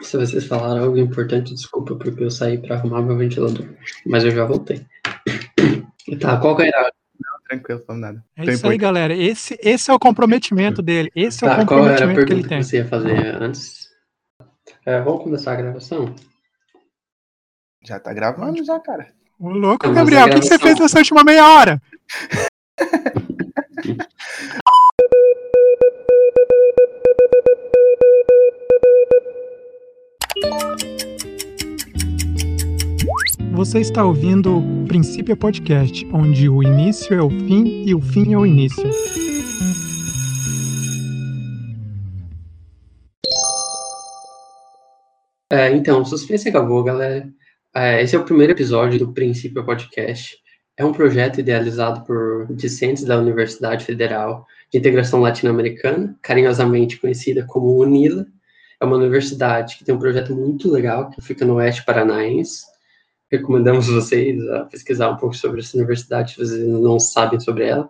Se vocês falaram algo importante, desculpa, porque eu saí para arrumar meu ventilador. Mas eu já voltei. Tá, qual que era? Não, tranquilo, falando nada. É isso aí, galera. Esse, esse é o comprometimento dele. Esse é o Tá, qual era a comprometimento que ele pergunta tem. que você ia fazer antes? É, vamos começar a gravação? Já tá gravando já, cara. Ô, louco, Gabriel, o que, que você fez nessa última meia hora? Você está ouvindo o Princípio Podcast, onde o início é o fim e o fim é o início. É, então, suspense acabou, galera. É, esse é o primeiro episódio do Princípio Podcast. É um projeto idealizado por discentes da Universidade Federal de Integração Latino-Americana, carinhosamente conhecida como UNILA. É uma universidade que tem um projeto muito legal que fica no Oeste Paranaense. Recomendamos vocês a pesquisar um pouco sobre essa universidade, se vocês não sabem sobre ela.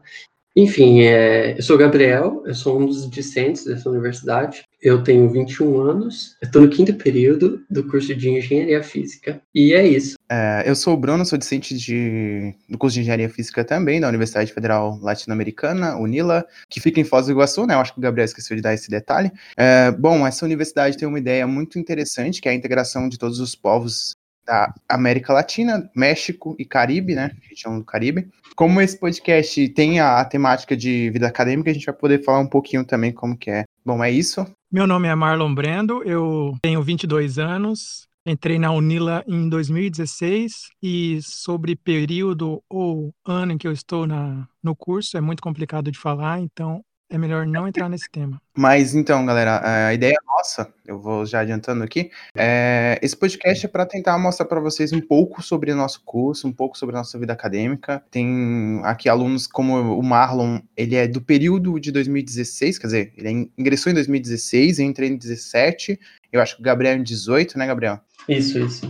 Enfim, é, eu sou o Gabriel, eu sou um dos discentes dessa universidade. Eu tenho 21 anos, estou no quinto período do curso de Engenharia Física. E é isso. É, eu sou o Bruno, sou discente de, do curso de Engenharia Física também, da Universidade Federal Latino-Americana, UNILA, que fica em Foz do Iguaçu, né? Eu acho que o Gabriel esqueceu de dar esse detalhe. É, bom, essa universidade tem uma ideia muito interessante, que é a integração de todos os povos da América Latina, México e Caribe, né? Região do Caribe. Como esse podcast tem a, temática de vida acadêmica, a gente vai poder falar um pouquinho também como que é. Bom, é isso. Meu nome é Marlon Brendo, eu tenho 22 anos, entrei na Unila em 2016 e sobre período ou ano em que eu estou na, no curso é muito complicado de falar, então é melhor não entrar nesse tema. Mas então, galera, a ideia nossa, eu vou já adiantando aqui, é, esse podcast é para tentar mostrar para vocês um pouco sobre o nosso curso, um pouco sobre a nossa vida acadêmica. Tem aqui alunos como o Marlon, ele é do período de 2016, quer dizer, ele ingressou em 2016, eu entrei em 17, eu acho que o Gabriel em 18, né, Gabriel? Isso, isso.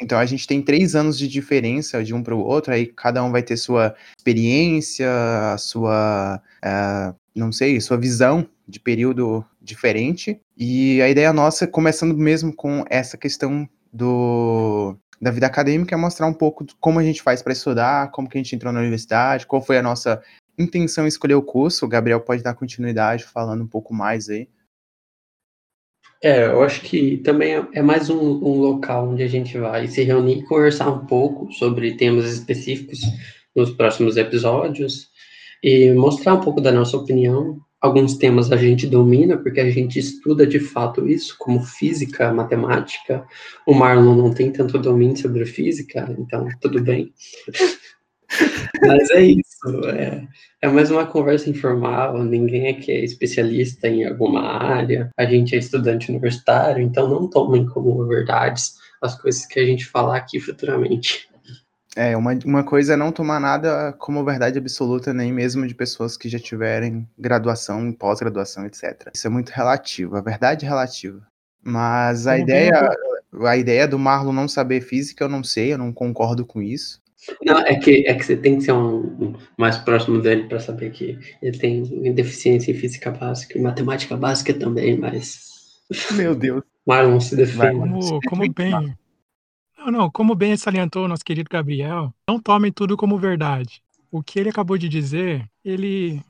Então a gente tem três anos de diferença de um para o outro, aí cada um vai ter sua experiência, a sua, eh, não sei, sua visão de período diferente. E a ideia nossa, começando mesmo com essa questão do da vida acadêmica, é mostrar um pouco como a gente faz para estudar, como que a gente entrou na universidade, qual foi a nossa intenção em escolher o curso. O Gabriel pode dar continuidade falando um pouco mais aí. É, eu acho que também é- é mais um, um local onde a gente vai se reunir e conversar um pouco sobre temas específicos nos próximos episódios e mostrar um pouco da nossa opinião. Alguns temas a gente domina porque a gente estuda de fato isso, como física, matemática. O Marlon não tem tanto domínio sobre física, então tudo bem. Mas é isso, é, é mais uma conversa informal, ninguém aqui é especialista em alguma área, a gente é estudante universitário, então não tomem como verdades as coisas que a gente falar aqui futuramente. É, uma, uma coisa é não tomar nada como verdade absoluta, nem mesmo de pessoas que já tiverem graduação, pós-graduação, etc. Isso é muito relativo, a verdade é relativa. Mas a ideia, a ideia do Marlon não saber física, eu não sei, eu não concordo com isso. Não, é que, é que você tem que ser um, um mais próximo dele para saber que ele tem deficiência em física básica e matemática básica também, mas Meu Deus. Marlon se defende. Como, como bem. Não, não, como bem salientou o nosso querido Gabriel, não tomem tudo como verdade. O que ele acabou de dizer, ele.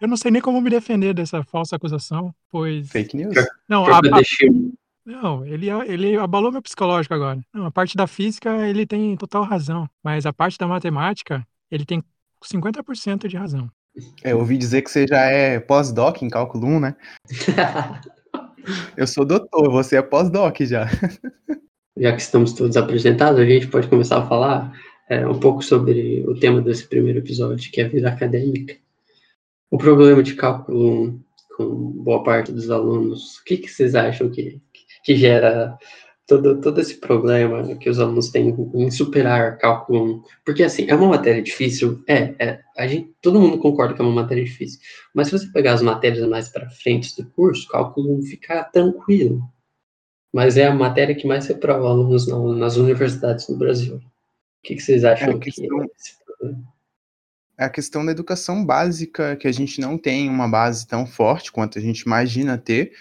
Eu não sei nem como me defender dessa falsa acusação, pois. Fake news? Não, a, não ele, ele abalou meu psicológico agora. Não, a parte da física ele tem total razão, mas a parte da matemática ele tem 50% de razão. É, eu ouvi dizer que você já é pós-doc em cálculo 1, né? Eu sou doutor, você é pós-doc já. já que estamos todos apresentados, a gente pode começar a falar é, um pouco sobre o tema desse primeiro episódio, que é a vida acadêmica. O problema de cálculo 1 com boa parte dos alunos, o que, que vocês acham que, que gera todo, todo esse problema que os alunos têm em superar cálculo 1? Porque, assim, é uma matéria difícil, é, é a gente, todo mundo concorda que é uma matéria difícil, mas se você pegar as matérias mais para frente do curso, cálculo 1 fica tranquilo mas é a matéria que mais reprova alunos na, nas universidades no Brasil. O que, que vocês acham É, que questão- é esse problema? É a questão da educação básica, que a gente não tem uma base tão forte quanto a gente imagina ter.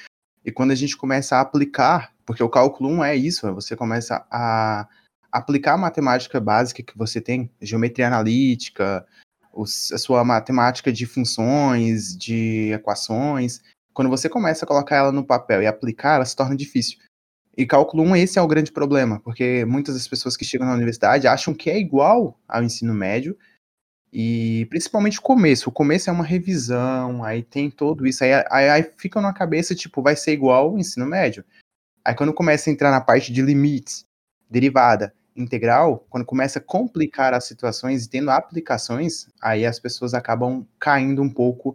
E quando a gente começa a aplicar Porque o cálculo 1 é isso, você começa a aplicar a matemática básica que você tem, geometria analítica, a sua matemática de funções, de equações, quando você começa a colocar ela no papel e aplicar, ela se torna difícil. E cálculo 1, esse é o grande problema, porque muitas das pessoas que chegam na universidade acham que é igual ao ensino médio, e principalmente o começo. O começo é uma revisão, aí tem tudo isso, aí, aí, aí fica na cabeça, tipo, vai ser igual ao ensino médio. Aí quando começa a entrar na parte de limites, derivada, integral, quando começa a complicar as situações e tendo aplicações, aí as pessoas acabam caindo um pouco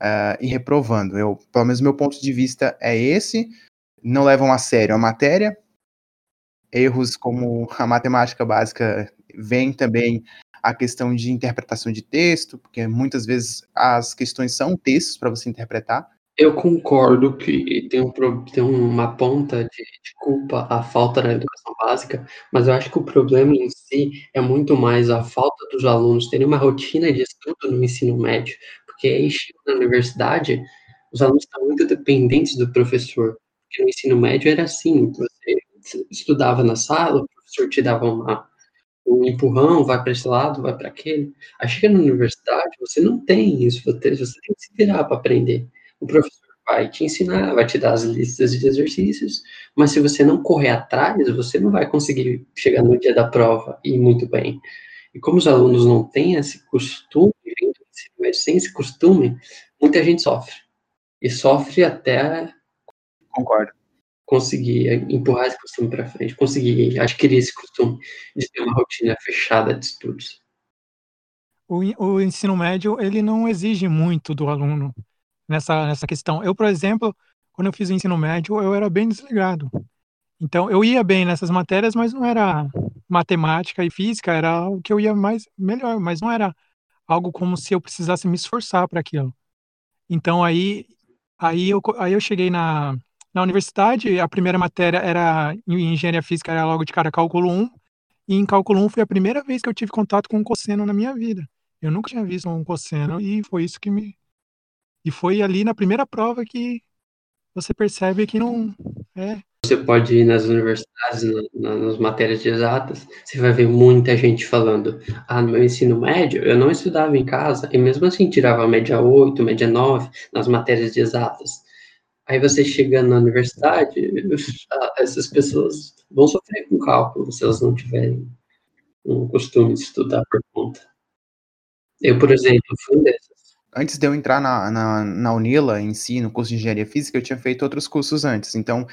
uh, e reprovando. Eu, pelo menos meu ponto de vista é esse. Não levam a sério a matéria. Erros como a matemática básica vem também a questão de interpretação de texto, porque muitas vezes as questões são textos para você interpretar. Eu concordo que tem, um, tem uma ponta de, de, culpa a falta da educação básica, mas eu acho que o problema em si é muito mais a falta dos alunos terem uma rotina de estudo no ensino médio, porque aí na universidade, os alunos estão muito dependentes do professor, porque no ensino médio era assim, você estudava na sala, o professor te dava uma, um empurrão, vai para esse lado, vai para aquele. Aí chega na universidade, você não tem isso, você tem que se virar para aprender. O professor vai te ensinar, vai te dar as listas de exercícios, mas se você não correr atrás, você não vai conseguir chegar no dia da prova e ir muito bem. E como os alunos não têm esse costume, sem esse costume, muita gente sofre. E sofre até Concordo. conseguir empurrar esse costume para frente, conseguir adquirir esse costume de ter uma rotina fechada de estudos. O, o ensino médio, ele não exige muito do aluno nessa, nessa questão. Eu, por exemplo, quando eu fiz o ensino médio, eu era bem desligado. Então, eu ia bem nessas matérias, mas não era matemática e física, era o que eu ia mais melhor, mas não era algo como se eu precisasse me esforçar para aquilo. Então, aí, aí, eu, aí eu cheguei na, na universidade, a primeira matéria era em engenharia física, era logo de cara cálculo 1, e em cálculo 1 foi a primeira vez que eu tive contato com um cosseno na minha vida. Eu nunca tinha visto um cosseno e foi isso que me e foi ali na primeira prova que você percebe que não é. Você pode ir nas universidades, na, nas matérias exatas, você vai ver muita gente falando: ah, no meu ensino médio, eu não estudava em casa, e mesmo assim tirava média 8, média 9 nas matérias exatas. Aí você chegando na universidade, essas pessoas vão sofrer com cálculo se elas não tiverem um costume de estudar por conta. Eu, por exemplo, fui desses antes de eu entrar na, na, na, Unila em si, no curso de engenharia física, eu tinha feito outros cursos antes. Então,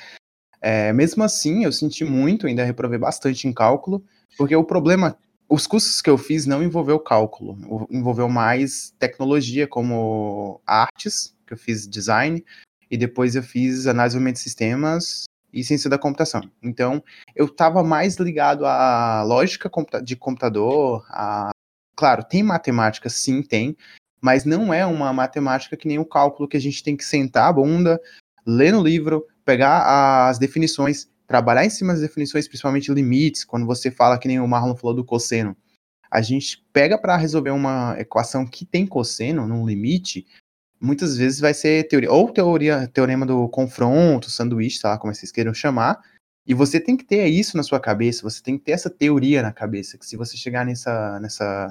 é, mesmo assim, eu senti muito, ainda reprovei bastante em cálculo, porque o problema, os cursos que eu fiz não envolveu cálculo, envolveu mais tecnologia, como artes, que eu fiz design, e depois eu fiz análise de sistemas e ciência da computação. Então, eu estava mais ligado à lógica de computador, a Claro, tem matemática, sim, tem, mas não é uma matemática que nem o cálculo que a gente tem que sentar a bunda, ler no livro, pegar as definições, trabalhar em cima das definições, principalmente limites, quando você fala que nem o Marlon falou do cosseno. A gente pega para resolver uma equação que tem cosseno num limite, muitas vezes vai ser teoria, ou teoria, teorema do confronto, sanduíche, sei lá como vocês queiram chamar, e você tem que ter isso na sua cabeça, você tem que ter essa teoria na cabeça, que se você chegar nessa, nessa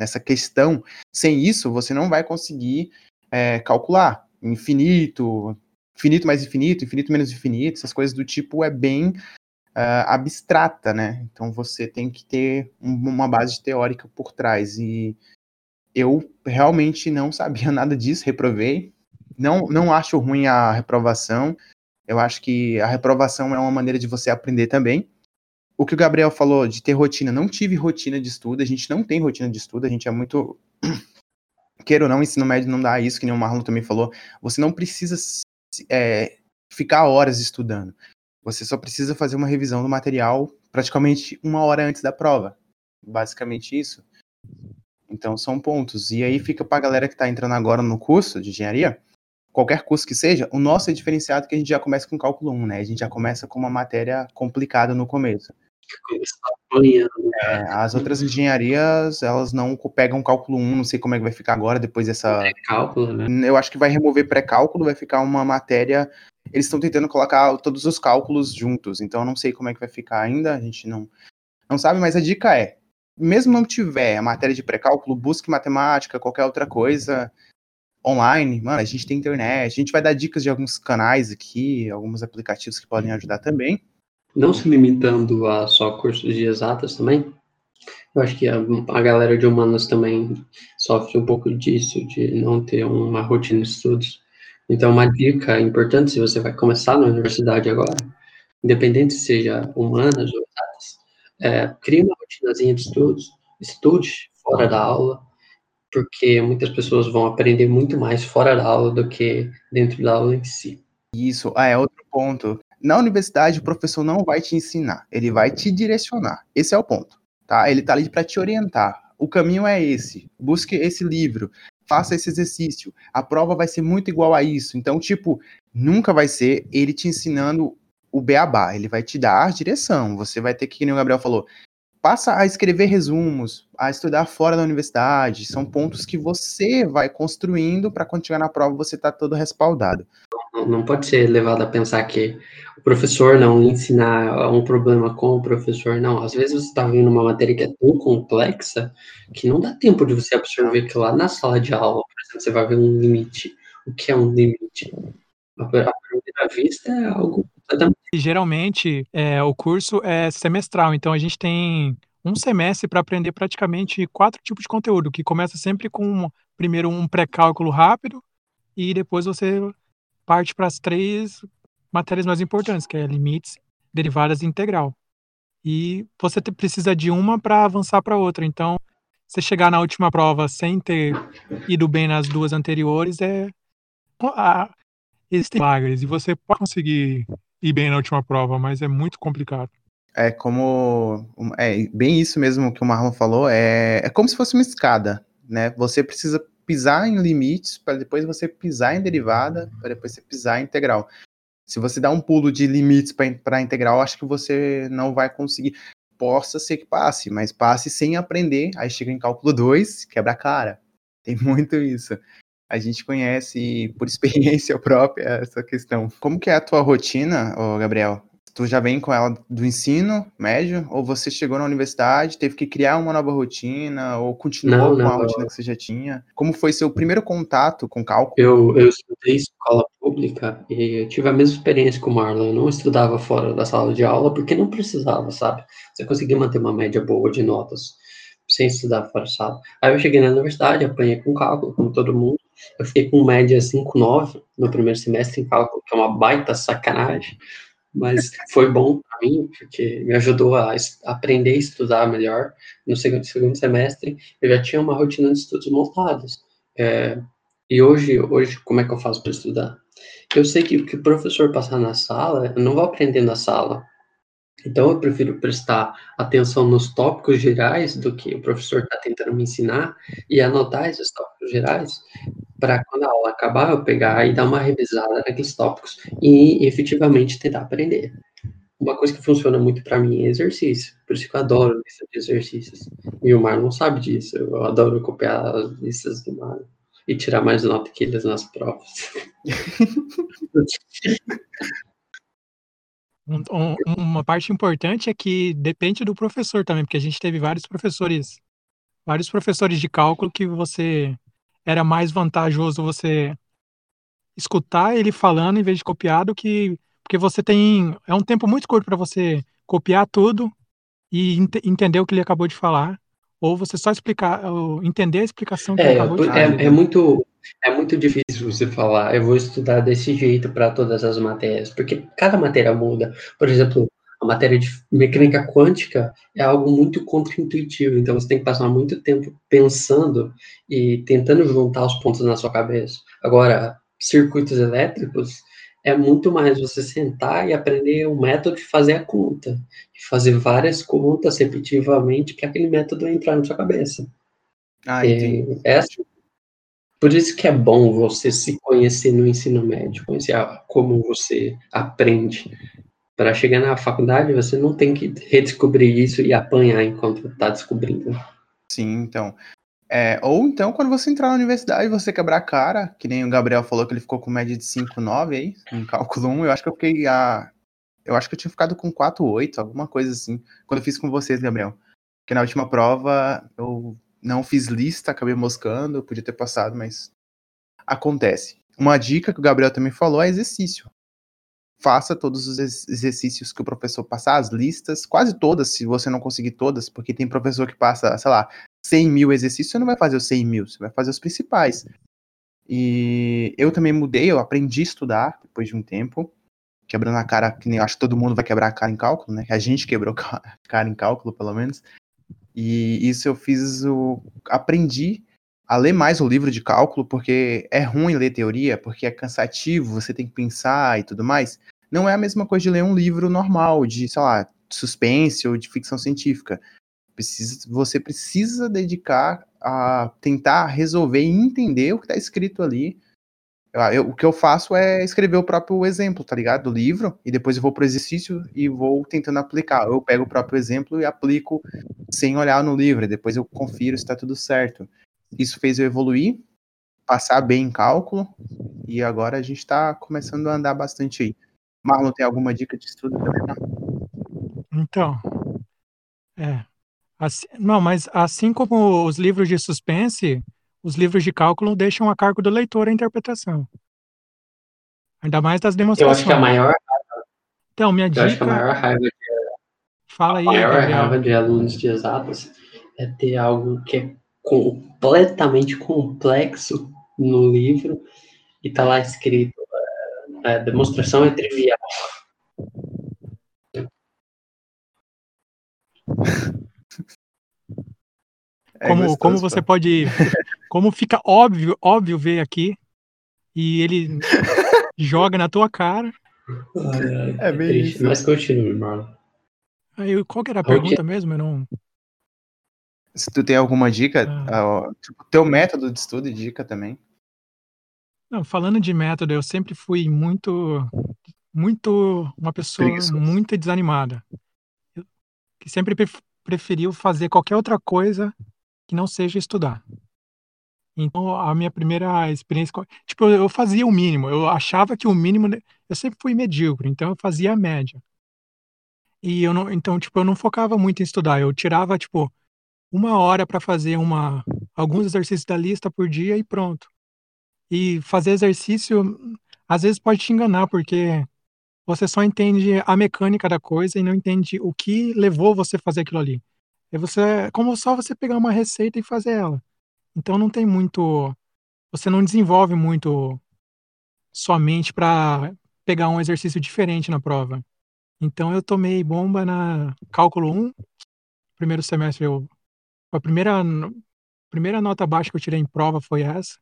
nessa questão. Sem isso, você não vai conseguir é, calcular. Infinito, infinito mais infinito, infinito menos infinito, essas coisas do tipo é bem uh, abstrata, né? Então você tem que ter uma base teórica por trás. E eu realmente não sabia nada disso, reprovei. Não, não acho ruim a reprovação. Eu acho que a reprovação é uma maneira de você aprender também o que o Gabriel falou de ter rotina, não tive rotina de estudo, a gente não tem rotina de estudo, a gente é muito. Queira ou não, ensino médio não dá isso, que nem o Marlon também falou. Você não precisa é, ficar horas estudando. Você só precisa fazer uma revisão do material praticamente uma hora antes da prova. Basicamente isso. Então são pontos. E aí fica pra galera que tá entrando agora no curso de engenharia, qualquer curso que seja, o nosso é diferenciado que a gente já começa com cálculo 1, né? A gente já começa com uma matéria complicada no começo. É, as outras engenharias, elas não pegam cálculo 1, não sei como é que vai ficar agora, depois dessa... Pré-cálculo, né? Eu acho que vai remover pré-cálculo, vai ficar uma matéria eles estão tentando colocar todos os cálculos juntos. Então eu não sei como é que vai ficar ainda, a gente não, não sabe, mas a dica é, mesmo não tiver a matéria de pré-cálculo, busque matemática, qualquer outra coisa online. Mano, a gente tem internet, a gente vai dar dicas de alguns canais aqui, alguns aplicativos que podem ajudar também. Não se limitando a só cursos de exatas também, eu acho que a, a galera de humanas também sofre um pouco disso, de não ter uma rotina de estudos. Então, uma dica importante, se você vai começar na universidade agora, independente se seja humanas ou é, crie uma rotinazinha de estudos, estude fora da aula, porque muitas pessoas vão aprender muito mais fora da aula do que dentro da aula em si. Isso, ah, é outro ponto. Na universidade, o professor não vai te ensinar, ele vai te direcionar. Esse é o ponto tá? Ele tá ali para te orientar. O caminho é esse. Busque esse livro, faça esse exercício. A prova vai ser muito igual a isso. Então, tipo, nunca vai ser ele te ensinando o beabá. Ele vai te dar direção. Você vai ter que, como o Gabriel falou, passa a escrever resumos, a estudar fora da universidade. São pontos que você vai construindo para quando chegar na prova você tá todo respaldado. Não pode ser levado a pensar que o professor não ensinar um problema com o professor, não. Às vezes você está vendo uma matéria que é tão complexa que não dá tempo de você absorver que lá na sala de aula, por exemplo, você vai ver um limite. O que é um limite? A primeira vista é algo Geralmente, é, o curso é semestral, então a gente tem um semestre para aprender praticamente quatro tipos de conteúdo, que começa sempre com primeiro um pré-cálculo rápido e depois você parte para as três matérias mais importantes, que é limites, derivadas e integral. E você precisa de uma para avançar para outra. Então, você chegar na última prova sem ter ido bem nas duas anteriores é a, existem milagres e você pode conseguir ir bem na última prova, mas é muito complicado. É como é bem isso mesmo que o Marlon falou, é, é como se fosse uma escada, né? Você precisa pisar em limites, para depois você pisar em derivada, para depois você pisar em integral. Se você dá um pulo de limites para integral, acho que você não vai conseguir. Possa ser que passe, mas passe sem aprender, aí chega em cálculo 2, quebra a cara. Tem muito isso. A gente conhece por experiência própria essa questão. Como que é a tua rotina, Gabriel? Tu já vem com ela do ensino médio? Ou você chegou na universidade, teve que criar uma nova rotina? Ou continuou não, com a rotina que você já tinha? Como foi seu primeiro contato com cálculo? Eu, eu estudei escola pública e tive a mesma experiência com o Marlon. Eu não estudava fora da sala de aula porque não precisava, sabe? Você conseguia manter uma média boa de notas sem estudar fora da sala. Aí eu cheguei na universidade, apanhei com cálculo, como todo mundo. Eu fiquei com média 5,9 no primeiro semestre em cálculo, que é uma baita sacanagem mas foi bom para mim, porque me ajudou a aprender a estudar melhor. No segundo, segundo semestre, eu já tinha uma rotina de estudos montados. É, e hoje, hoje, como é que eu faço para estudar? Eu sei que o que o professor passar na sala, eu não vou aprender na sala. Então, eu prefiro prestar atenção nos tópicos gerais do que o professor está tentando me ensinar e anotar esses tópicos gerais para quando a aula acabar, eu pegar e dar uma revisada naqueles tópicos e efetivamente tentar aprender. Uma coisa que funciona muito para mim é exercício, por isso que eu adoro lista de exercícios. E o Mar não sabe disso, eu adoro copiar as listas do Mar e tirar mais nota que eles nas provas. Um, uma parte importante é que depende do professor também, porque a gente teve vários professores, vários professores de cálculo que você era mais vantajoso você escutar ele falando em vez de copiar do que porque você tem é um tempo muito curto para você copiar tudo e ent entender o que ele acabou de falar ou você só explicar entender a explicação que é, ele acabou de falar. É, é muito é muito difícil você falar eu vou estudar desse jeito para todas as matérias porque cada matéria muda por exemplo a matéria de mecânica quântica é algo muito contraintuitivo, então você tem que passar muito tempo pensando e tentando juntar os pontos na sua cabeça. Agora, circuitos elétricos é muito mais você sentar e aprender um método de fazer a conta, e fazer várias contas repetitivamente para aquele método entrar na sua cabeça. Ah, entendi. É, por isso que é bom você se conhecer no ensino médio, conhecer como você aprende para chegar na faculdade, você não tem que redescobrir isso e apanhar enquanto está descobrindo. Sim, então. É, ou então, quando você entrar na universidade, você quebrar a cara, que nem o Gabriel falou que ele ficou com média de 5,9 aí, em cálculo 1, eu acho que eu fiquei a. Eu acho que eu tinha ficado com 4,8, alguma coisa assim, quando eu fiz com vocês, Gabriel. Porque na última prova eu não fiz lista, acabei moscando, podia ter passado, mas acontece. Uma dica que o Gabriel também falou é exercício. Faça todos os exercícios que o professor passar, as listas, quase todas, se você não conseguir todas, porque tem professor que passa, sei lá, 100 mil exercícios, você não vai fazer os 100 mil, você vai fazer os principais. E eu também mudei, eu aprendi a estudar depois de um tempo, quebrando a cara, que nem acho que todo mundo vai quebrar a cara em cálculo, né? A gente quebrou a cara em cálculo, pelo menos. E isso eu fiz o. aprendi a ler mais o livro de cálculo, porque é ruim ler teoria, porque é cansativo, você tem que pensar e tudo mais. Não é a mesma coisa de ler um livro normal, de, sei lá, suspense ou de ficção científica. Precisa, você precisa dedicar a tentar resolver e entender o que está escrito ali. Eu, eu, o que eu faço é escrever o próprio exemplo, tá ligado? Do livro, e depois eu vou pro exercício e vou tentando aplicar. Eu pego o próprio exemplo e aplico sem olhar no livro, depois eu confiro se está tudo certo. Isso fez eu evoluir, passar bem em cálculo, e agora a gente está começando a andar bastante aí. Marlon, tem alguma dica de estudo também? Então, é, Assim, não, mas assim como os livros de suspense, os livros de cálculo deixam a cargo do leitor a interpretação. Ainda mais das demonstrações. Eu acho que a maior. Então, minha eu dica. acho que a maior raiva de, Fala aí, a maior Gabriel. raiva de alunos de exatas é ter algo que é completamente complexo no livro e tá lá escrito é, a demonstração é trivial. É Como, gostoso, como você pode. Como fica óbvio, óbvio ver aqui. E ele joga na tua cara. Ai, ai, É bem triste. isso. Mas continue, Marlon. Aí, qual que era a pergunta mesmo? Eu não. Se tu tem alguma dica, Ah. ó, tipo, teu método de estudo e dica também. Não, falando de método, eu sempre fui muito, muito uma pessoa Preguiçoso. muito desanimada. Eu- que sempre pref- preferiu fazer qualquer outra coisa que não seja estudar. Então, a minha primeira experiência, tipo, eu fazia o mínimo. Eu achava que o mínimo, eu sempre fui medíocre, então eu fazia a média. E eu não, então, tipo, eu não focava muito em estudar. Eu tirava, tipo, uma hora para fazer uma, alguns exercícios da lista por dia e pronto. E fazer exercício, às vezes pode te enganar, porque você só entende a mecânica da coisa e não entende o que levou você a fazer aquilo ali. É você, é como só você pegar uma receita e fazer ela. Então não tem muito, você não desenvolve muito sua mente para pegar um exercício diferente na prova. Então eu tomei bomba na cálculo 1, primeiro semestre eu a primeira primeira nota baixa que eu tirei em prova foi essa.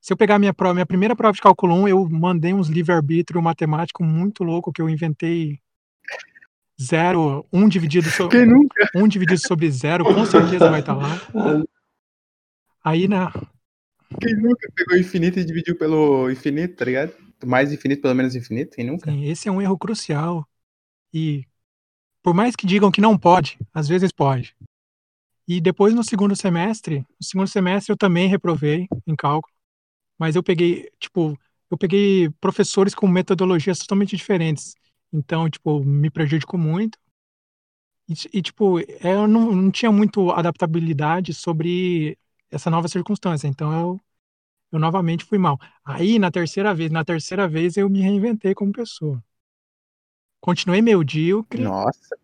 Se eu pegar minha prova, minha primeira prova de cálculo 1, eu mandei uns livre-arbítrio matemático muito louco que eu inventei zero, um dividido sobre um dividido sobre zero, com certeza vai estar lá. Aí na Quem nunca pegou infinito e dividiu pelo infinito, tá ligado? Mais infinito pelo menos infinito, quem nunca? Sim, esse é um erro crucial. E por mais que digam que não pode, às vezes pode. E depois no segundo semestre, no segundo semestre eu também reprovei em cálculo, mas eu peguei, tipo, eu peguei professores com metodologias totalmente diferentes. Então, tipo, me prejudicou muito. E, e, tipo, eu não, não tinha muito adaptabilidade sobre essa nova circunstância. Então, eu, eu novamente fui mal. Aí, na terceira vez, na terceira vez eu me reinventei como pessoa. Continuei medíocre, Nossa,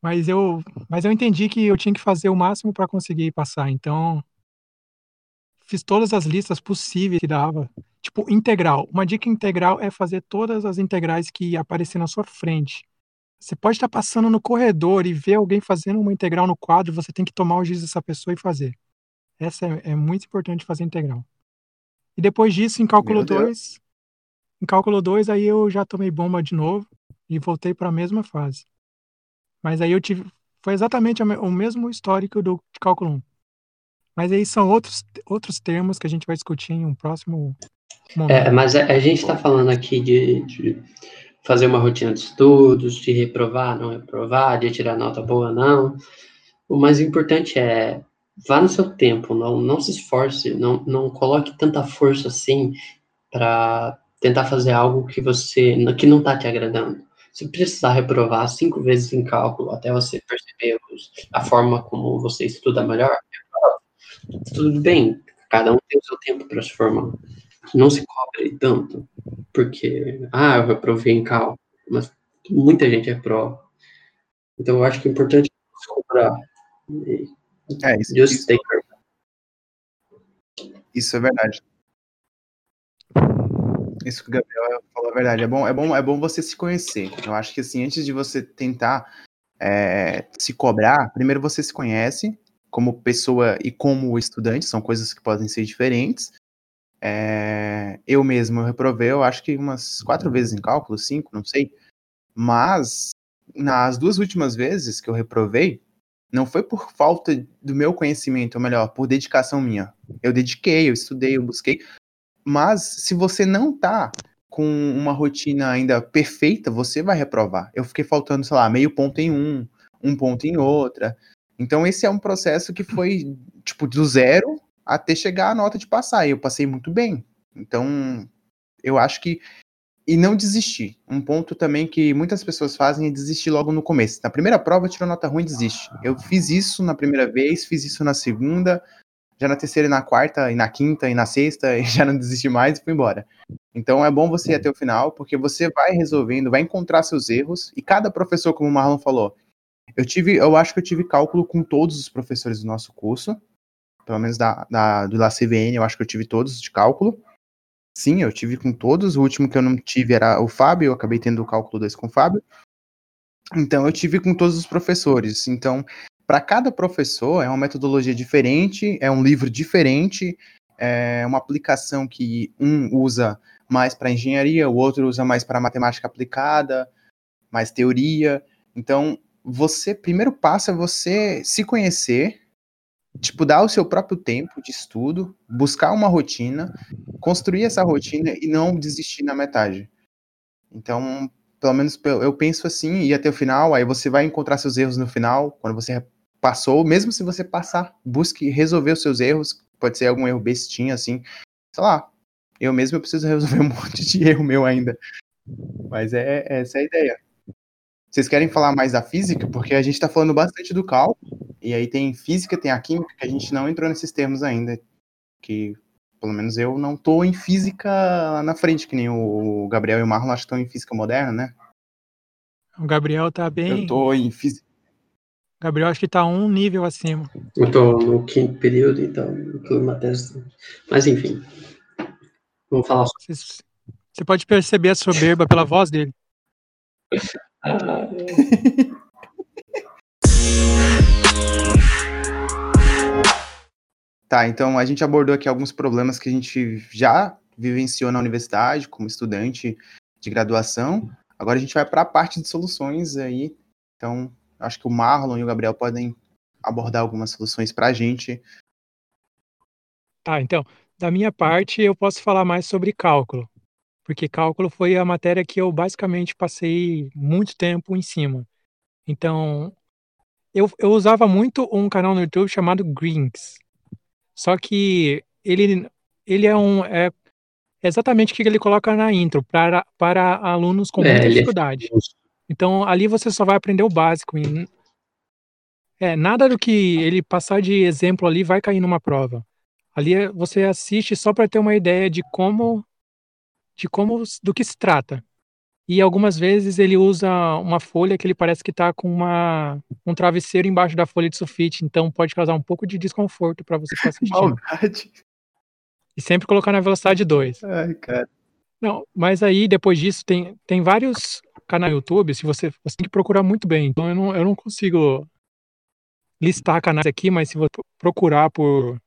mas eu, mas eu entendi que eu tinha que fazer o máximo para conseguir passar. Então, fiz todas as listas possíveis que dava. Tipo, integral. Uma dica integral é fazer todas as integrais que aparecer na sua frente. Você pode estar passando no corredor e ver alguém fazendo uma integral no quadro, você tem que tomar o giz dessa pessoa e fazer. Essa é, é muito importante fazer integral. E depois disso, em cálculo Meu Deus. 2, em cálculo 2, aí eu já tomei bomba de novo e voltei para a mesma fase. Mas aí eu tive. Foi exatamente o mesmo histórico do de cálculo 1. Mas aí são outros, outros termos que a gente vai discutir em um próximo momento. É, mas a, a gente está falando aqui de, de fazer uma rotina de estudos, de reprovar, não reprovar, de tirar nota boa, não. O mais importante é vá no seu tempo, não, não se esforce, não, não coloque tanta força assim para tentar fazer algo que você que não está te agradando. Se precisar reprovar cinco vezes em cálculo até você perceber os, a forma como você estuda melhor, tudo bem, cada um tem o seu tempo para se formar. Não se cobre tanto, porque, ah, eu reprovei em cálculo, mas muita gente reprova. Então, eu acho que é importante se cobrar. É, isso, Just isso, take isso é verdade. Isso que o Gabriel falou é verdade. É bom, é bom, é bom você se conhecer. Eu acho que assim, antes de você tentar é, se cobrar, primeiro você se conhece como pessoa e como estudante, são coisas que podem ser diferentes. É, eu mesmo eu reprovei, eu acho que umas quatro vezes em cálculo, cinco, não sei. Mas nas duas últimas vezes que eu reprovei, não foi por falta do meu conhecimento, ou melhor, por dedicação minha. Eu dediquei, eu estudei, eu busquei. Mas se você não tá com uma rotina ainda perfeita, você vai reprovar. Eu fiquei faltando, sei lá, meio ponto em um, um ponto em outra. Então esse é um processo que foi tipo do zero até chegar a nota de passar. E eu passei muito bem. Então eu acho que e não desistir. Um ponto também que muitas pessoas fazem é desistir logo no começo. Na primeira prova, tirou nota ruim, desiste. Eu fiz isso na primeira vez, fiz isso na segunda, já na terceira e na quarta, e na quinta e na sexta, e já não desisti mais e fui embora. Então é bom você ir até o final, porque você vai resolvendo, vai encontrar seus erros, e cada professor, como o Marlon falou, eu tive, eu acho que eu tive cálculo com todos os professores do nosso curso, pelo menos da, da do La CVN, eu acho que eu tive todos de cálculo. Sim, eu tive com todos. O último que eu não tive era o Fábio, eu acabei tendo o cálculo 2 com o Fábio. Então, eu tive com todos os professores. Então, para cada professor, é uma metodologia diferente, é um livro diferente, é uma aplicação que um usa mais para engenharia, o outro usa mais para matemática aplicada, mais teoria. Então, você, primeiro passo é você se conhecer, tipo, dar o seu próprio tempo de estudo, buscar uma rotina, construir essa rotina e não desistir na metade. Então, pelo menos eu penso assim, ir até o final, aí você vai encontrar seus erros no final, quando você passou, mesmo se você passar, busque resolver os seus erros, pode ser algum erro bestinho, assim, sei lá, eu mesmo eu preciso resolver um monte de erro meu ainda. Mas é, é essa é a ideia. Vocês querem falar mais da física? Porque a gente está falando bastante do cálculo, e aí tem física, tem a química, que a gente não entrou nesses termos ainda. Que, pelo menos eu não tô em física lá na frente, que nem o Gabriel e o Marlon acho que estão em física moderna, né? O Gabriel tá bem. Eu tô em física. Gabriel acho que tá um nível acima. Eu tô no quinto período, então, matérias. Mas enfim. Vamos falar sobre. Você pode perceber a soberba pela voz dele. Tá, então a gente abordou aqui alguns problemas que a gente já vivenciou na universidade como estudante de graduação. Agora a gente vai para a parte de soluções aí. Então, acho que o Marlon e o Gabriel podem abordar algumas soluções para a gente. Tá, então, da minha parte, eu posso falar mais sobre cálculo porque cálculo foi a matéria que eu basicamente passei muito tempo em cima. Então, eu, eu usava muito um canal no YouTube chamado Greens. Só que ele, ele é um. É exatamente o que ele coloca na intro, para, para alunos com é, muita é, dificuldade. Então, ali você só vai aprender o básico. É, nada do que ele passar de exemplo ali vai cair numa prova. Ali você assiste só para ter uma ideia de como de como do que se trata. E algumas vezes ele usa uma folha que ele parece que está com uma, um travesseiro embaixo da folha de sulfite, então pode causar um pouco de desconforto para você estar assistindo. Maldade. E sempre colocar na velocidade 2. Ai, cara. Não, mas aí depois disso tem, tem vários canais no YouTube, se você, você tem que procurar muito bem. Então eu não, eu não consigo listar canais aqui, mas se você procurar por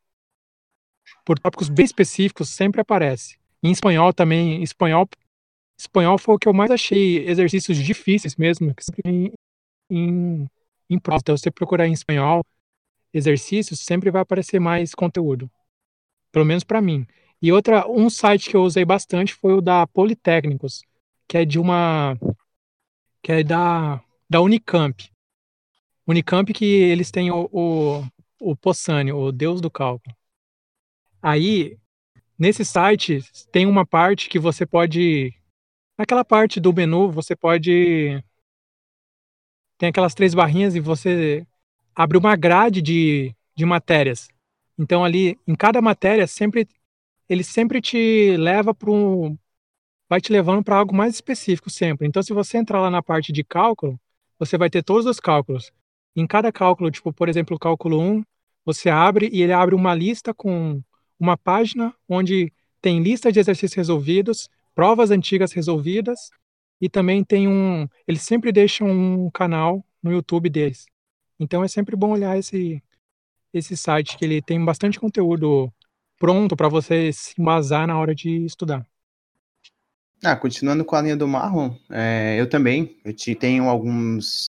por tópicos bem específicos, sempre aparece. Em espanhol também, espanhol, espanhol foi o que eu mais achei exercícios difíceis mesmo, que sempre em, em, em prova. Então, se você procurar em espanhol exercícios, sempre vai aparecer mais conteúdo. Pelo menos para mim. E outra, um site que eu usei bastante foi o da Politécnicos, que é de uma que é da da Unicamp. Unicamp que eles têm o, o o o deus do cálculo. Aí, nesse site, tem uma parte que você pode. Naquela parte do menu, você pode. Tem aquelas três barrinhas e você abre uma grade de, de matérias. Então, ali, em cada matéria, sempre ele sempre te leva para um. Vai te levando para algo mais específico sempre. Então, se você entrar lá na parte de cálculo, você vai ter todos os cálculos. Em cada cálculo, tipo, por exemplo, o cálculo 1, você abre e ele abre uma lista com uma página onde tem lista de exercícios resolvidos, provas antigas resolvidas e também tem um, eles sempre deixam um canal no YouTube deles. Então é sempre bom olhar esse esse site que ele tem bastante conteúdo pronto para você se embasar na hora de estudar. Ah, continuando com a linha do Marlon, é, eu também, eu te tenho alguns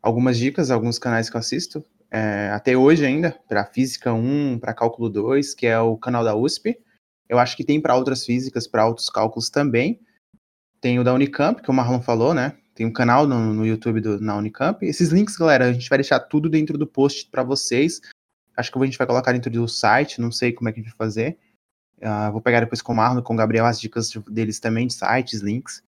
algumas dicas, alguns canais que eu assisto, é, até hoje ainda, para Física 1, para Cálculo 2, que é o canal da USP. Eu acho que tem para outras físicas, para outros cálculos também. Tem o da Unicamp, que o Marlon falou, né? Tem um canal no, no YouTube do, na Unicamp. Esses links, galera, a gente vai deixar tudo dentro do post para vocês. Acho que a gente vai colocar dentro do site, não sei como é que a gente vai fazer. Uh, vou pegar depois com o Marlon, com o Gabriel, as dicas deles também, de sites, links.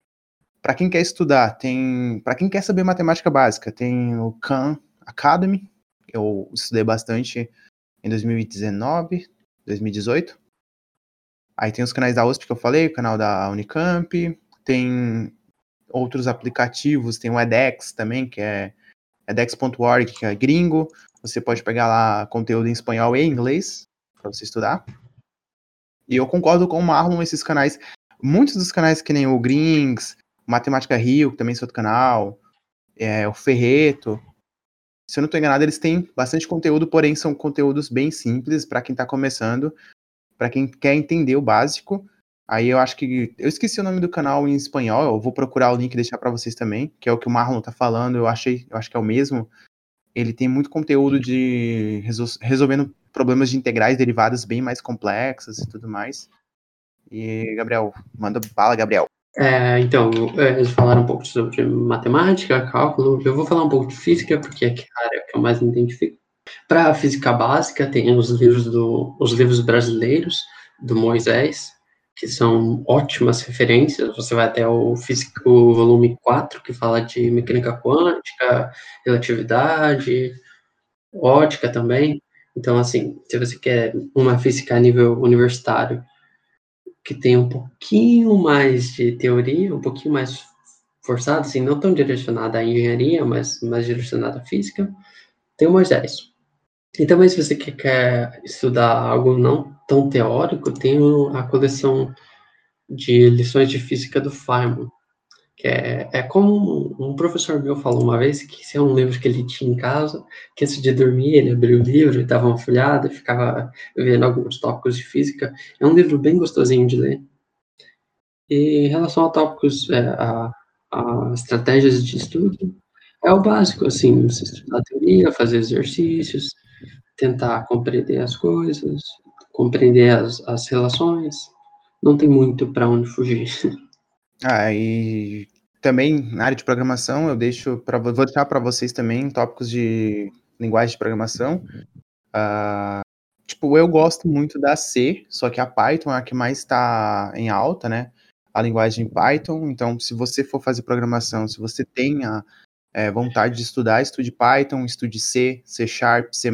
Para quem quer estudar, tem. Para quem quer saber matemática básica, tem o Khan Academy. Eu estudei bastante em 2019, 2018. Aí tem os canais da USP que eu falei, o canal da Unicamp, tem outros aplicativos, tem o edX também, que é edX.org, que é gringo. Você pode pegar lá conteúdo em espanhol e inglês para você estudar. E eu concordo com o Marlon, esses canais, muitos dos canais que nem o Grings, Matemática Rio, que também é outro canal, é, o Ferreto. Se eu não estou enganado, eles têm bastante conteúdo, porém são conteúdos bem simples para quem está começando, para quem quer entender o básico. Aí eu acho que. Eu esqueci o nome do canal em espanhol, eu vou procurar o link e deixar para vocês também, que é o que o Marlon tá falando, eu achei, eu acho que é o mesmo. Ele tem muito conteúdo de resol resolvendo problemas de integrais derivadas bem mais complexas e tudo mais. E, Gabriel, manda bala, Gabriel. É, então, é, eles falaram um pouco sobre matemática, cálculo. Eu vou falar um pouco de física, porque é a área que eu mais me identifico. Para a física básica, tem os livros, do, os livros brasileiros do Moisés, que são ótimas referências. Você vai até o, física, o volume 4, que fala de mecânica quântica, relatividade, ótica também. Então, assim, se você quer uma física a nível universitário que tem um pouquinho mais de teoria, um pouquinho mais forçada, assim, não tão direcionada à engenharia, mas mais direcionada à física, tem o Moisés. E também, se você quer estudar algo não tão teórico, tem a coleção de lições de física do Feynman, que é, é como um, professor meu falou uma vez, que esse é um livro que ele tinha em casa, que antes de dormir ele abriu o livro, dava uma folhada, ficava vendo alguns tópicos de física. É um livro bem gostosinho de ler. E em relação a tópicos, é, a, a estratégias de estudo, é o básico, assim, você estudar teoria, fazer exercícios, tentar compreender as coisas, compreender as, as relações. Não tem muito para onde fugir. Ah, e também na área de programação, eu deixo para vou deixar para vocês também tópicos de linguagem de programação. Uh, tipo, eu gosto muito da C, só que a Python é a que mais está em alta, né? A linguagem Python. Então, se você for fazer programação, se você tem a é, vontade de estudar, estude Python, estude C, C Sharp, C++.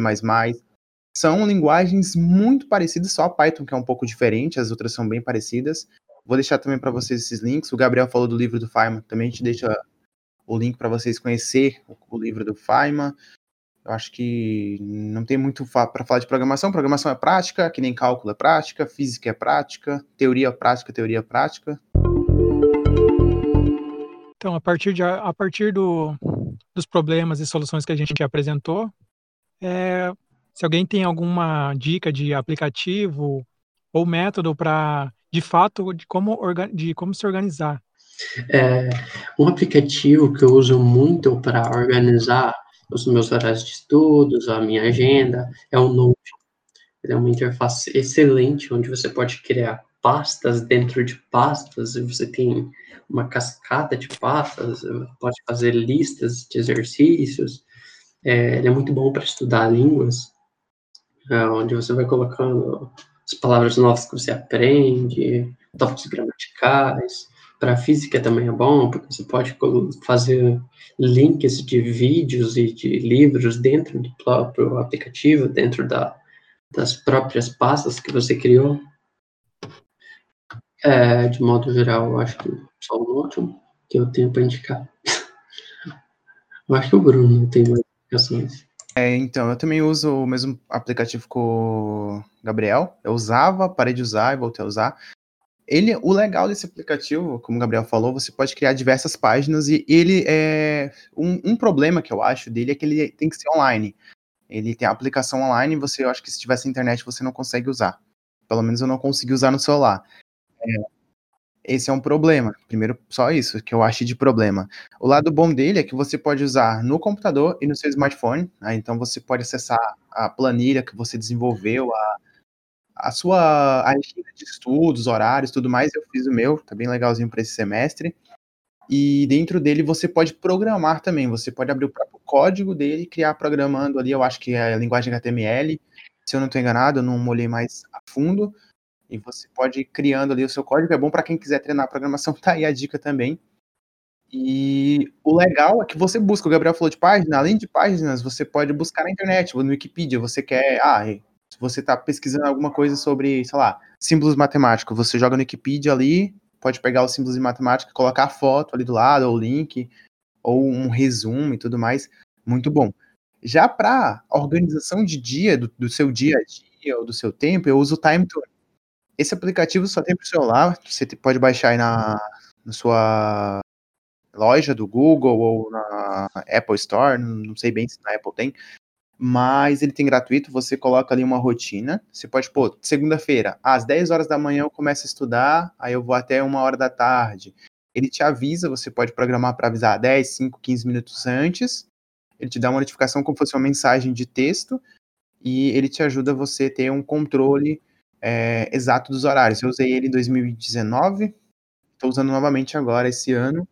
São linguagens muito parecidas, só a Python que é um pouco diferente, as outras são bem parecidas. Vou deixar também para vocês esses links. O Gabriel falou do livro do Feynman, também a gente deixa o link para vocês conhecer o, livro do Feynman. Eu acho que não tem muito para falar de programação. Programação é prática, que nem cálculo é prática, física é prática, teoria é prática, teoria é prática. Então, a partir, de, a partir do, dos problemas e soluções que a gente apresentou, é, se alguém tem alguma dica de aplicativo ou método para de fato de como, de como se organizar. É, um aplicativo que eu uso muito para organizar os meus horários de estudos, a minha agenda, é o Notion. Ele é uma interface excelente, onde você pode criar pastas dentro de pastas, você tem uma cascata de pastas, pode fazer listas de exercícios. É, ele é muito bom para estudar línguas. é, onde você vai colocando as palavras novas que você aprende, tópicos gramaticais. Para física também é bom, porque você pode fazer links de vídeos e de livros dentro do próprio aplicativo, dentro da, das próprias pastas que você criou. É, de modo geral, eu acho que só o último que eu tenho para indicar. eu acho que o Bruno tem mais indicações. É, então, eu também uso o mesmo aplicativo que o Gabriel. Eu usava, parei de usar e voltei a usar. Ele, o legal desse aplicativo, como o Gabriel falou, você pode criar diversas páginas e ele é um, um problema que eu acho dele é que ele tem que ser online. Ele tem a aplicação online, você eu acho que se tivesse internet você não consegue usar. Pelo menos eu não consegui usar no celular. É, esse é um problema. Primeiro, só isso que eu acho de problema. O lado bom dele é que você pode usar no computador e no seu smartphone. Né? Então você pode acessar a planilha que você desenvolveu, a, a sua agenda de estudos, horários, tudo mais. Eu fiz o meu, tá bem legalzinho para esse semestre. E dentro dele você pode programar também. Você pode abrir o próprio código dele, criar programando ali. Eu acho que é a linguagem HTML. Se eu não estou enganado, eu não olhei mais a fundo e você pode ir criando ali o seu código. É bom para quem quiser treinar a programação, tá aí a dica também. E o legal é que você busca, o Gabriel falou de página, além de páginas, você pode buscar na internet, no Wikipedia, você quer, ah, se você está pesquisando alguma coisa sobre, sei lá, símbolos matemáticos, você joga no Wikipedia ali, pode pegar os símbolos de matemática, colocar a foto ali do lado, ou o link, ou um resumo e tudo mais, muito bom. Já para organização de dia, do, do, seu dia a dia, ou do seu tempo, eu uso o Time esse aplicativo só tem para o celular, você pode baixar aí na, na sua loja do Google ou na Apple Store, não sei bem se na Apple tem, mas ele tem gratuito, você coloca ali uma rotina, você pode, pô, segunda-feira, às 10 horas da manhã eu começo a estudar, aí eu vou até uma hora da tarde. Ele te avisa, você pode programar para avisar 10, 5, 15 minutos antes, ele te dá uma notificação como se fosse uma mensagem de texto, e ele te ajuda a você ter um controle é, exato dos horários. Eu usei ele em 2019, estou usando novamente agora, esse ano.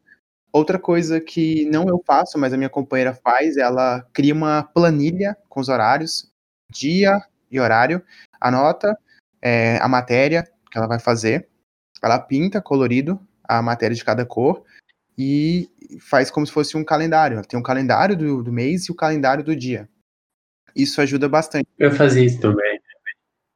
Outra coisa que não eu faço, mas a minha companheira faz, ela cria uma planilha com os horários, dia e horário, anota é, a matéria que ela vai fazer, ela pinta colorido a matéria de cada cor e faz como se fosse um calendário. Ela tem um calendário do, do mês e o calendário do dia. Isso ajuda bastante. Eu fazia isso também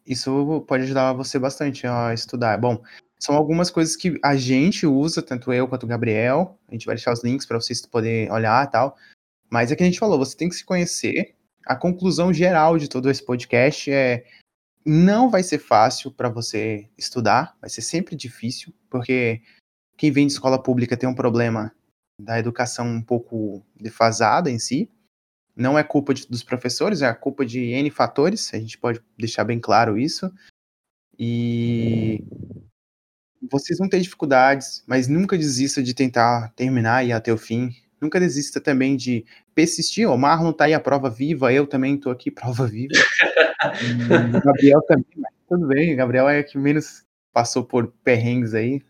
isso pode ajudar você bastante a estudar. Bom, são algumas coisas que a gente usa, tanto eu quanto o Gabriel. A gente vai deixar os links para vocês poderem olhar e tal. Mas é que a gente falou, você tem que se conhecer. A conclusão geral de todo esse podcast é não vai ser fácil para você estudar, vai ser sempre difícil, porque quem vem de escola pública tem um problema da educação um pouco defasada em si. Não é culpa de, dos professores, é a culpa de N fatores, a gente pode deixar bem claro isso. E vocês vão ter dificuldades, mas nunca desista de tentar terminar e ir até o fim. Nunca desista também de persistir. O Marlon tá aí a prova viva, eu também tô aqui, prova viva. o Gabriel também, mas tudo bem. Gabriel é que menos passou por perrengues aí,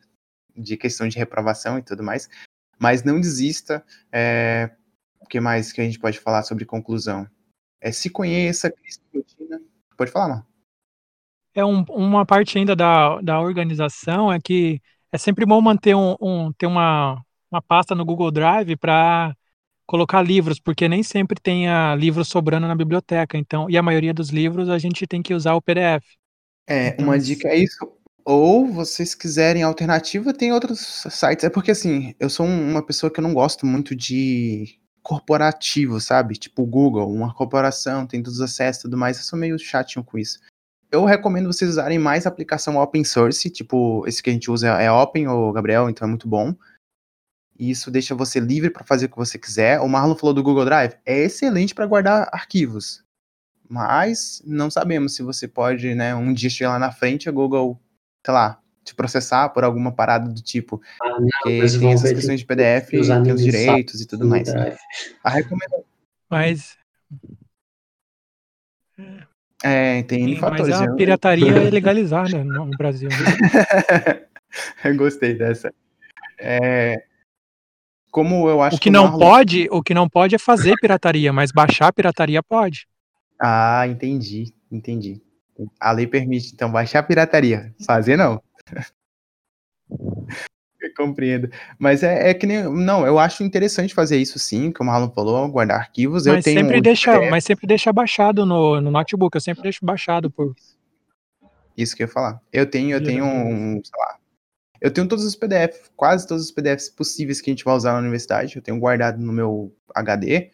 de questão de reprovação e tudo mais. Mas não desista. É, o que mais que a gente pode falar sobre conclusão? É se conheça, rotina. Pode falar, não? É um, uma parte ainda da, da organização é que é sempre bom manter um, um ter uma, uma pasta no Google Drive para colocar livros, porque nem sempre tem livros sobrando na biblioteca. Então, e a maioria dos livros a gente tem que usar o PDF. É, então, uma dica é isso. Ou vocês quiserem alternativa, tem outros sites. É porque assim, eu sou uma pessoa que eu não gosto muito de corporativo, sabe? Tipo o Google, uma corporação, tem todos os acessos e tudo mais. Eu sou meio chatinho com isso. Eu recomendo vocês usarem mais aplicação open source, tipo, esse que a gente usa é open, o Gabriel, então é muito bom. Isso deixa você livre para fazer o que você quiser. O Marlon falou do Google Drive, é excelente para guardar arquivos. Mas não sabemos se você pode, né, um dia chegar lá na frente, a Google, sei lá, te processar por alguma parada do tipo. Ah, não, porque tem essas questões de PDF, tem os direitos e tudo mais. A recomendação. Mas. É, tem N fatores. Mas a pirataria é legalizada no Brasil. eu gostei dessa. É, como eu acho o que, que não Marlon... pode, o que não pode é fazer pirataria, mas baixar pirataria pode. Ah, entendi. Entendi. A lei permite, então, baixar a pirataria. Fazer não. Eu compreendo. Mas é, é, que nem. Não, eu acho interessante fazer isso sim, como o Marlon falou, guardar arquivos. Mas eu tenho sempre deixa, mas sempre deixa baixado no, no notebook, eu sempre deixo baixado por. Isso que eu ia falar. Eu tenho, eu tenho um, sei lá. Eu tenho todos os PDFs, quase todos os PDFs possíveis que a gente vai usar na universidade. Eu tenho guardado no meu HD.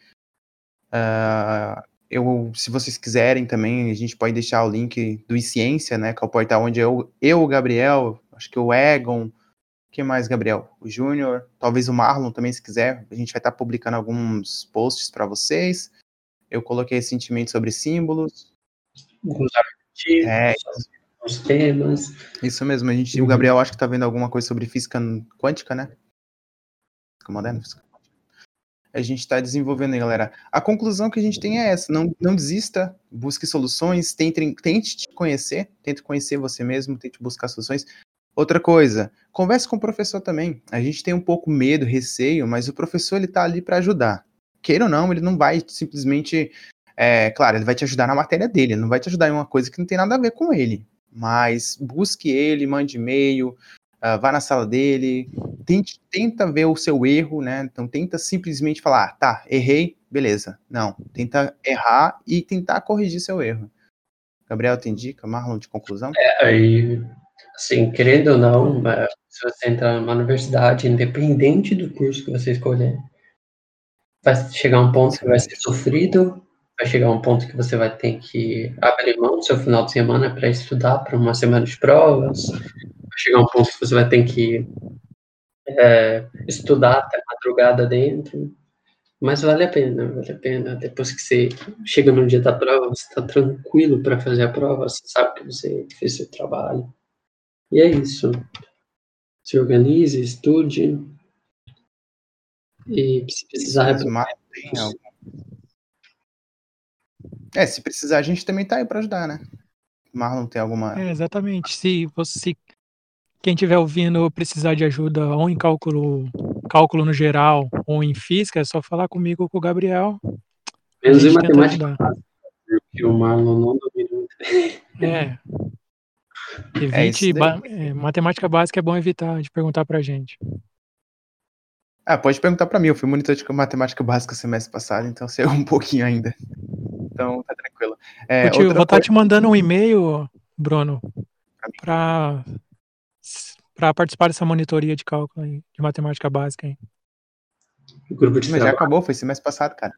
Uh, ah, eu, se vocês quiserem também, a gente pode deixar o link do iCiência, né? Que é o portal onde eu, eu o Gabriel, acho que o Egon, quem mais, Gabriel? O Júnior, talvez o Marlon também, se quiser. A gente vai estar publicando alguns posts para vocês. Eu coloquei recentemente sobre símbolos. Alguns artigos, é, os temas. Isso mesmo, a gente, uhum. o Gabriel acho que está vendo alguma coisa sobre física quântica, né? Física moderna, física a gente está desenvolvendo aí, galera. A conclusão que a gente tem é essa: não, não desista, busque soluções, tente, tente te conhecer, tente conhecer você mesmo, tente buscar soluções. Outra coisa, converse com o professor também. A gente tem um pouco medo, receio, mas o professor ele tá ali para ajudar. Queira ou não, ele não vai simplesmente, é, claro, ele vai te ajudar na matéria dele, não vai te ajudar em uma coisa que não tem nada a ver com ele. Mas busque ele, mande e-mail, uh, vá na sala dele, tente, tenta ver o seu erro, né? Então tenta simplesmente falar, ah, tá, errei, beleza. Não, tenta errar e tentar corrigir seu erro. Gabriel, tem dica, Marlon, de conclusão? É, aí, assim, querendo ou não, é, se você entrar numa universidade, independente do curso que você escolher, vai chegar um ponto que vai ser sofrido, vai chegar um ponto que você vai ter que abrir mão do seu final de semana para estudar para uma semana de provas, chegar um ponto que você vai ter que é, estudar até madrugada dentro. Mas vale a pena, vale a pena. Depois que você chega no dia da prova, você está tranquilo para fazer a prova, você sabe que você fez seu trabalho. E é isso. Se organize, estude. E se precisar. É, se precisar, a gente também tá aí para ajudar, né? Marlon tem alguma. É, exatamente. Se você quem estiver ouvindo precisar de ajuda ou em cálculo, cálculo no geral ou em física, é só falar comigo ou com o Gabriel. Menos em matemática, porque o Marlon não domina. É. Evite, é, é, matemática básica é bom evitar de perguntar pra gente. Ah, pode perguntar para mim. Eu fui monitor de matemática básica semestre passado, então sei um pouquinho ainda. Então tá tranquilo. É, vou estar tá te mandando um e-mail, Bruno, para para participar dessa monitoria de cálculo aí, de matemática básica aí. O grupo de mas já acabou, foi semestre passado, cara.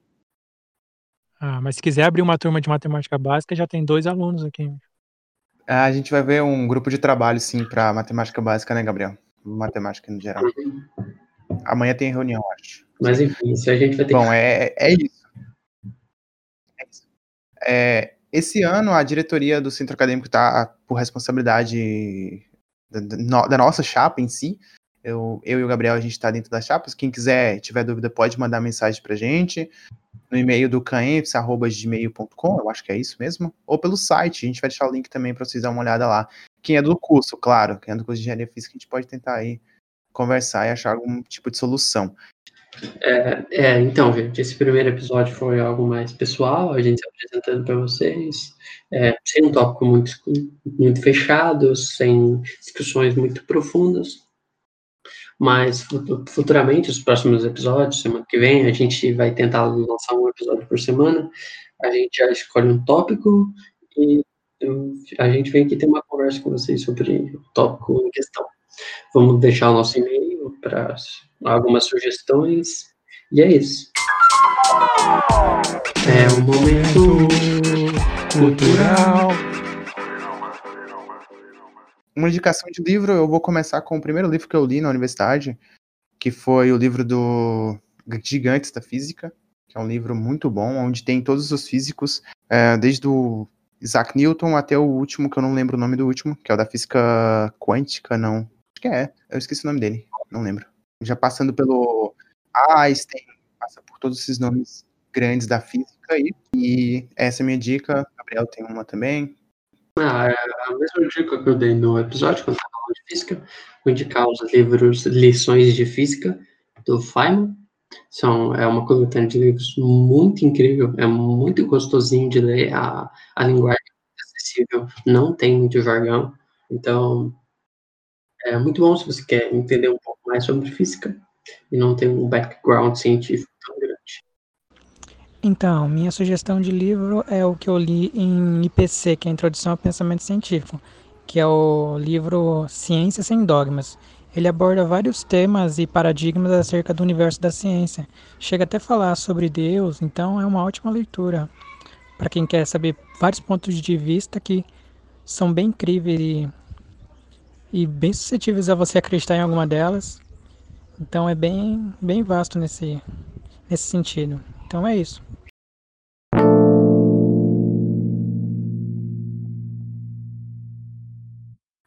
Ah, mas se quiser abrir uma turma de matemática básica, já tem dois alunos aqui. Ah, a gente vai ver um grupo de trabalho, sim, para matemática básica, né, Gabriel? Matemática no geral. Uhum. Amanhã tem reunião, acho. Mas enfim, isso a gente vai ter Bom, que... é, é isso. É isso. É, esse ano, a diretoria do centro acadêmico está por responsabilidade da, da nossa chapa em si. Eu, eu e o Gabriel, a gente está dentro das chapas. Quem quiser, tiver dúvida, pode mandar mensagem para gente no e-mail do caenfs.gmail.com, eu acho que é isso mesmo, ou pelo site, a gente vai deixar o link também para vocês dar uma olhada lá. Quem é do curso, claro, quem é do curso de engenharia física, a gente pode tentar aí conversar e achar algum tipo de solução. É, é, então, gente, esse primeiro episódio foi algo mais pessoal, a gente apresentando para vocês, é, sem um tópico muito, muito fechado, sem discussões muito profundas, mas futuramente, os próximos episódios, semana que vem, a gente vai tentar lançar um episódio por semana, a gente já escolhe um tópico e a gente vem aqui ter uma conversa com vocês sobre o tópico em questão. Vamos deixar o nosso e-mail para algumas sugestões. E é isso. É um momento cultural. Uma indicação de livro, eu vou começar com o primeiro livro que eu li na universidade, que foi o livro do Gigantes da Física, que é um livro muito bom, onde tem todos os físicos, é, desde o Isaac Newton até o último, que eu não lembro o nome do último, que é o da física quântica, não. Que é, eu esqueci o nome dele, não lembro já passando pelo Einstein, passa por todos esses nomes grandes da física aí. E essa é a minha dica. Gabriel tem uma também. Ah, é a mesma dica que eu dei no episódio, quando estava falando de física, vou indicar os livros Lições de Física, do Feynman. São, é uma coletânea de livros muito incrível, é muito gostosinho de ler, a, a linguagem acessível, não tem muito jargão. Então, é muito bom se você quer entender um pouco mais sobre física e não tem um background científico tão grande. Então, minha sugestão de livro é o que eu li em IPC, que é a Introdução ao Pensamento Científico, que é o livro Ciência Sem Dogmas. Ele aborda vários temas e paradigmas acerca do universo da ciência. Chega até a falar sobre Deus, então é uma ótima leitura para quem quer saber vários pontos de vista que são bem incríveis e, e bem suscetíveis a você acreditar em alguma delas. Então é bem, bem vasto nesse, nesse sentido. Então é isso.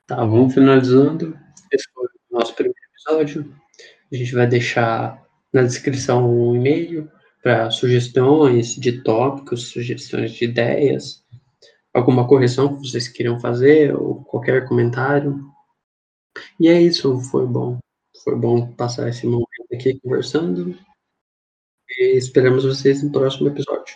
Tá, vamos finalizando. Esse foi o nosso primeiro episódio. A gente vai deixar na descrição um e-mail para sugestões de tópicos, sugestões de ideias, alguma correção que vocês queiram fazer ou qualquer comentário. E é isso, foi bom. Foi bom passar esse momento aqui conversando. E esperamos vocês no próximo episódio.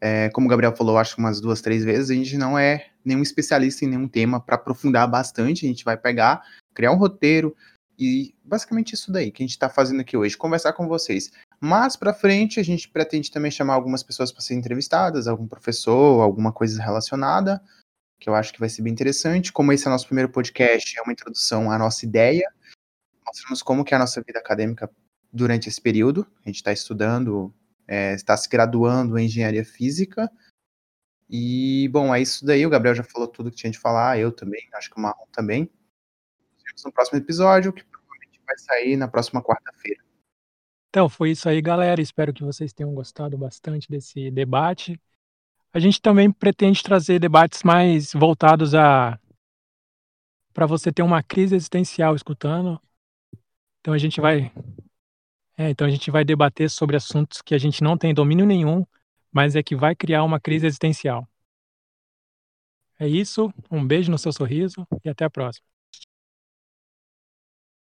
É, como o Gabriel falou, acho que umas duas, três vezes, a gente não é nenhum especialista em nenhum tema para aprofundar bastante. A gente vai pegar, criar um roteiro e basicamente isso daí que a gente está fazendo aqui hoje, conversar com vocês. Mas para frente a gente pretende também chamar algumas pessoas para serem entrevistadas, algum professor, alguma coisa relacionada, que eu acho que vai ser bem interessante. Como esse é o nosso primeiro podcast, é uma introdução à nossa ideia. Mostramos como que é a nossa vida acadêmica durante esse período. A gente está estudando é, está se graduando em engenharia física. E, bom, é isso daí. O Gabriel já falou tudo que tinha de falar, eu também, acho que o Marrom também. Nos vemos no próximo episódio, que provavelmente vai sair na próxima quarta-feira. Então, foi isso aí, galera. Espero que vocês tenham gostado bastante desse debate. A gente também pretende trazer debates mais voltados a para você ter uma crise existencial escutando. Então a gente vai é, então a gente vai debater sobre assuntos que a gente não tem domínio nenhum, mas é que vai criar uma crise existencial. É isso, um beijo no seu sorriso e até a próxima.